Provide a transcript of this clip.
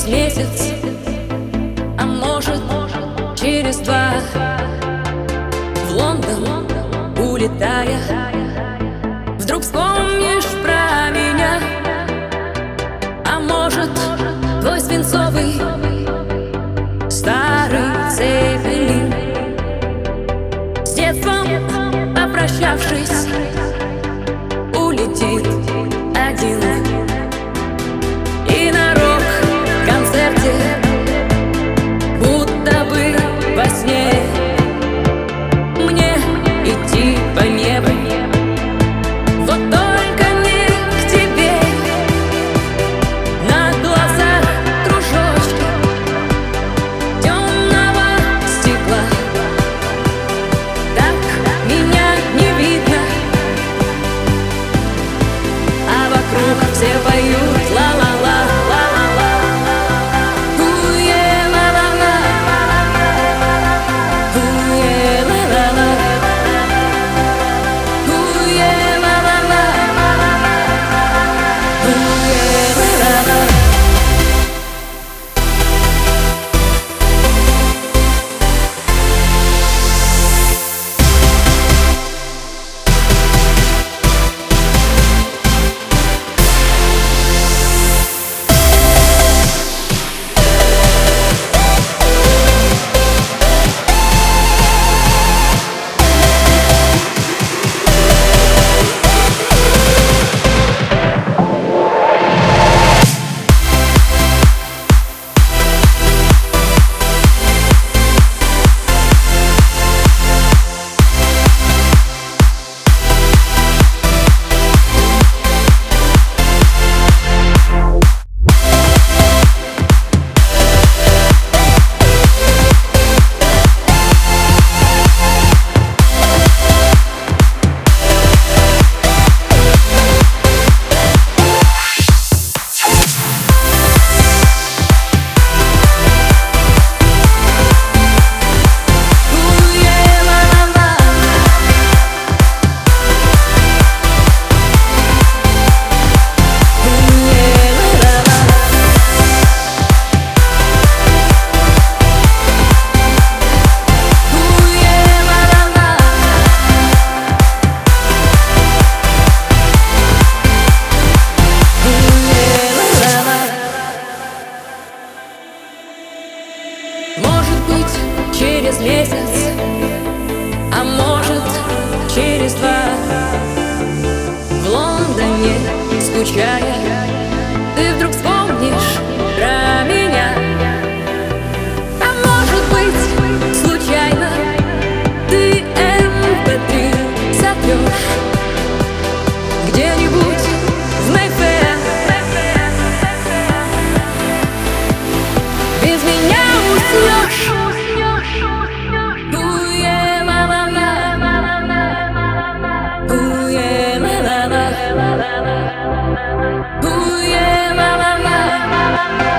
через месяц, а может через два. В Лондон улетая Вдруг вспомнишь про меня. А может твой свинцовый месяц, а может через два. В Лондоне скучая Ooh yeah, la la la.